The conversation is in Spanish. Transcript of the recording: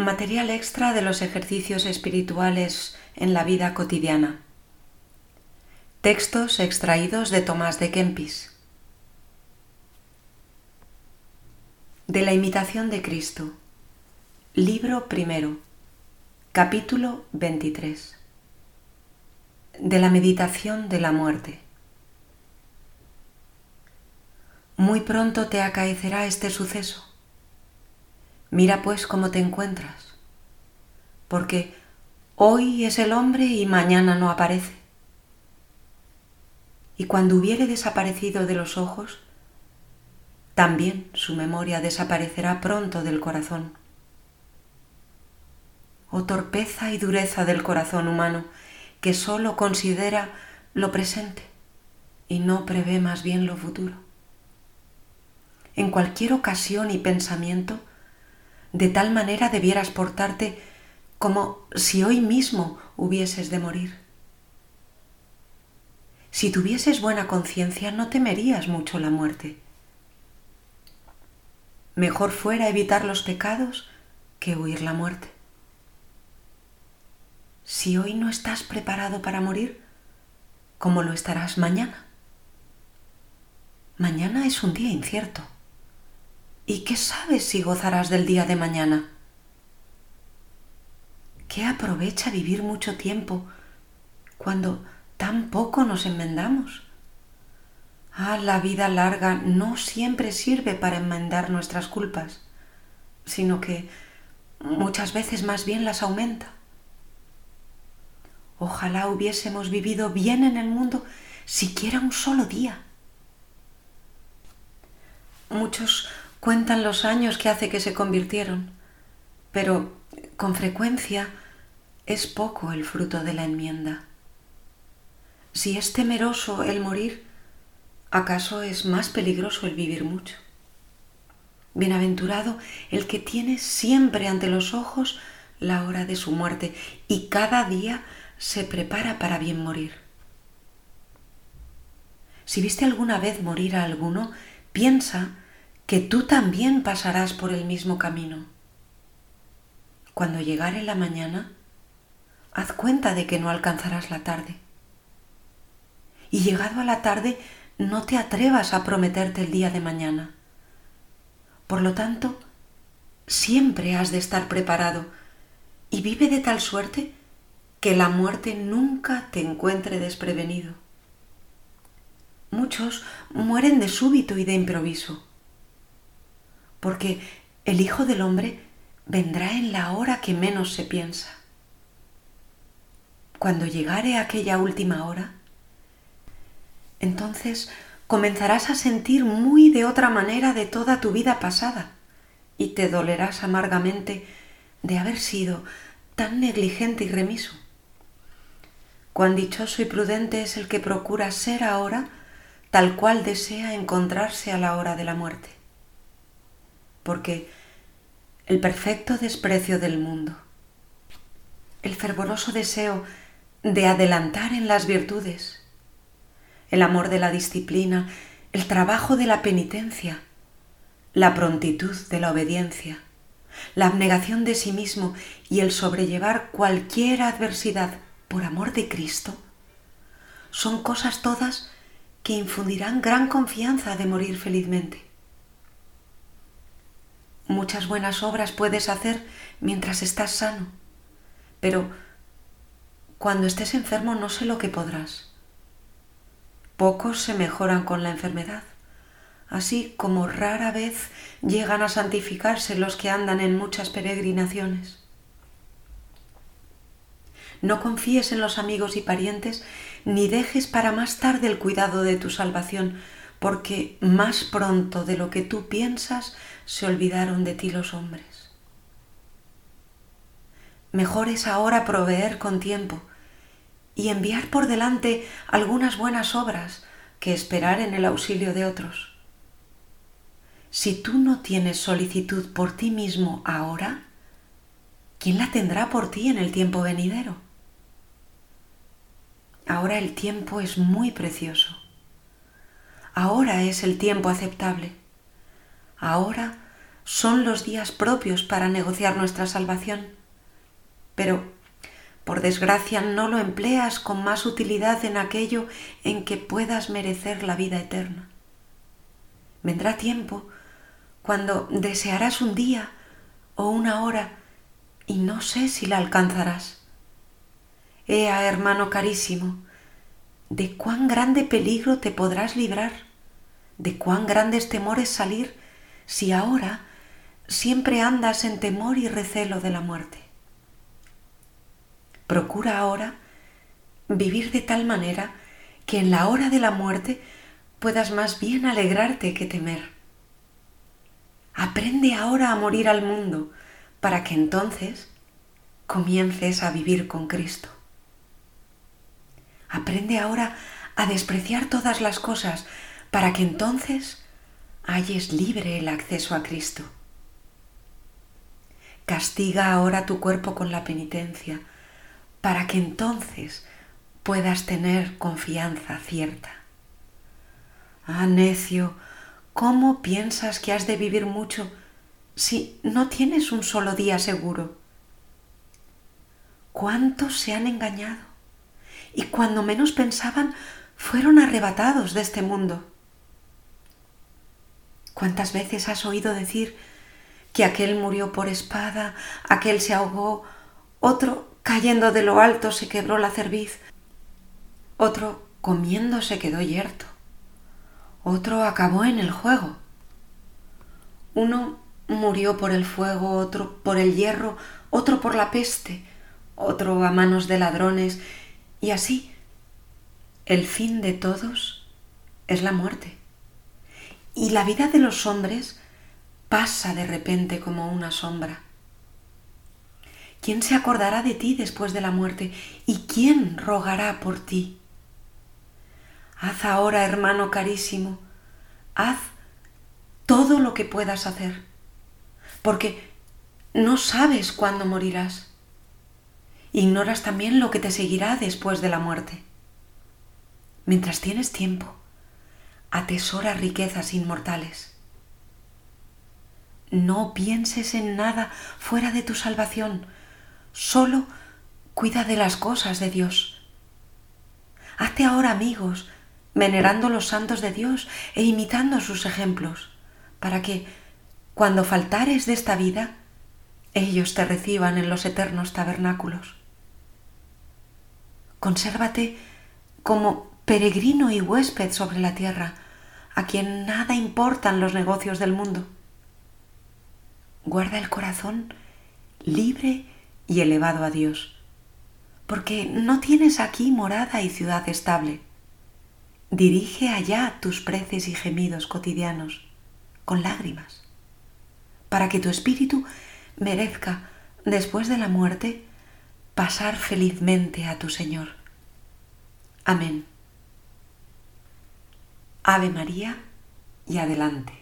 Material extra de los ejercicios espirituales en la vida cotidiana. Textos extraídos de Tomás de Kempis. De la imitación de Cristo. Libro primero. Capítulo 23. De la meditación de la muerte. Muy pronto te acaecerá este suceso. Mira pues cómo te encuentras, porque hoy es el hombre y mañana no aparece. Y cuando hubiere desaparecido de los ojos, también su memoria desaparecerá pronto del corazón. Oh torpeza y dureza del corazón humano, que sólo considera lo presente y no prevé más bien lo futuro. En cualquier ocasión y pensamiento, de tal manera debieras portarte como si hoy mismo hubieses de morir. Si tuvieses buena conciencia no temerías mucho la muerte. Mejor fuera evitar los pecados que huir la muerte. Si hoy no estás preparado para morir, ¿cómo lo estarás mañana? Mañana es un día incierto. ¿Y qué sabes si gozarás del día de mañana? ¿Qué aprovecha vivir mucho tiempo cuando tan poco nos enmendamos? Ah, la vida larga no siempre sirve para enmendar nuestras culpas, sino que muchas veces más bien las aumenta. Ojalá hubiésemos vivido bien en el mundo siquiera un solo día. Muchos cuentan los años que hace que se convirtieron, pero con frecuencia es poco el fruto de la enmienda. Si es temeroso el morir, ¿acaso es más peligroso el vivir mucho? Bienaventurado el que tiene siempre ante los ojos la hora de su muerte y cada día se prepara para bien morir. Si viste alguna vez morir a alguno, piensa que tú también pasarás por el mismo camino. Cuando llegare la mañana, haz cuenta de que no alcanzarás la tarde. Y llegado a la tarde, no te atrevas a prometerte el día de mañana. Por lo tanto, siempre has de estar preparado y vive de tal suerte que la muerte nunca te encuentre desprevenido. Muchos mueren de súbito y de improviso porque el Hijo del Hombre vendrá en la hora que menos se piensa. Cuando llegare aquella última hora, entonces comenzarás a sentir muy de otra manera de toda tu vida pasada y te dolerás amargamente de haber sido tan negligente y remiso. Cuán dichoso y prudente es el que procura ser ahora tal cual desea encontrarse a la hora de la muerte porque el perfecto desprecio del mundo, el fervoroso deseo de adelantar en las virtudes, el amor de la disciplina, el trabajo de la penitencia, la prontitud de la obediencia, la abnegación de sí mismo y el sobrellevar cualquier adversidad por amor de Cristo, son cosas todas que infundirán gran confianza de morir felizmente. Muchas buenas obras puedes hacer mientras estás sano, pero cuando estés enfermo no sé lo que podrás. Pocos se mejoran con la enfermedad, así como rara vez llegan a santificarse los que andan en muchas peregrinaciones. No confíes en los amigos y parientes, ni dejes para más tarde el cuidado de tu salvación, porque más pronto de lo que tú piensas se olvidaron de ti los hombres. Mejor es ahora proveer con tiempo y enviar por delante algunas buenas obras que esperar en el auxilio de otros. Si tú no tienes solicitud por ti mismo ahora, ¿quién la tendrá por ti en el tiempo venidero? Ahora el tiempo es muy precioso. Ahora es el tiempo aceptable. Ahora son los días propios para negociar nuestra salvación. Pero, por desgracia, no lo empleas con más utilidad en aquello en que puedas merecer la vida eterna. Vendrá tiempo cuando desearás un día o una hora y no sé si la alcanzarás. Ea, hermano carísimo, de cuán grande peligro te podrás librar, de cuán grandes temores salir si ahora siempre andas en temor y recelo de la muerte. Procura ahora vivir de tal manera que en la hora de la muerte puedas más bien alegrarte que temer. Aprende ahora a morir al mundo para que entonces comiences a vivir con Cristo. Aprende ahora a despreciar todas las cosas para que entonces halles libre el acceso a Cristo. Castiga ahora tu cuerpo con la penitencia, para que entonces puedas tener confianza cierta. Ah, necio, ¿cómo piensas que has de vivir mucho si no tienes un solo día seguro? ¿Cuántos se han engañado? Y cuando menos pensaban, fueron arrebatados de este mundo. ¿Cuántas veces has oído decir que aquel murió por espada, aquel se ahogó, otro cayendo de lo alto se quebró la cerviz, otro comiendo se quedó yerto, otro acabó en el juego. Uno murió por el fuego, otro por el hierro, otro por la peste, otro a manos de ladrones, y así el fin de todos es la muerte. Y la vida de los hombres pasa de repente como una sombra. ¿Quién se acordará de ti después de la muerte? ¿Y quién rogará por ti? Haz ahora, hermano carísimo, haz todo lo que puedas hacer, porque no sabes cuándo morirás. Ignoras también lo que te seguirá después de la muerte. Mientras tienes tiempo, atesora riquezas inmortales no pienses en nada fuera de tu salvación, solo cuida de las cosas de Dios. Hazte ahora amigos, venerando los santos de Dios e imitando sus ejemplos, para que, cuando faltares de esta vida, ellos te reciban en los eternos tabernáculos. Consérvate como peregrino y huésped sobre la tierra, a quien nada importan los negocios del mundo guarda el corazón libre y elevado a Dios, porque no tienes aquí morada y ciudad estable. Dirige allá tus preces y gemidos cotidianos con lágrimas, para que tu espíritu merezca, después de la muerte, pasar felizmente a tu Señor. Amén. Ave María y adelante.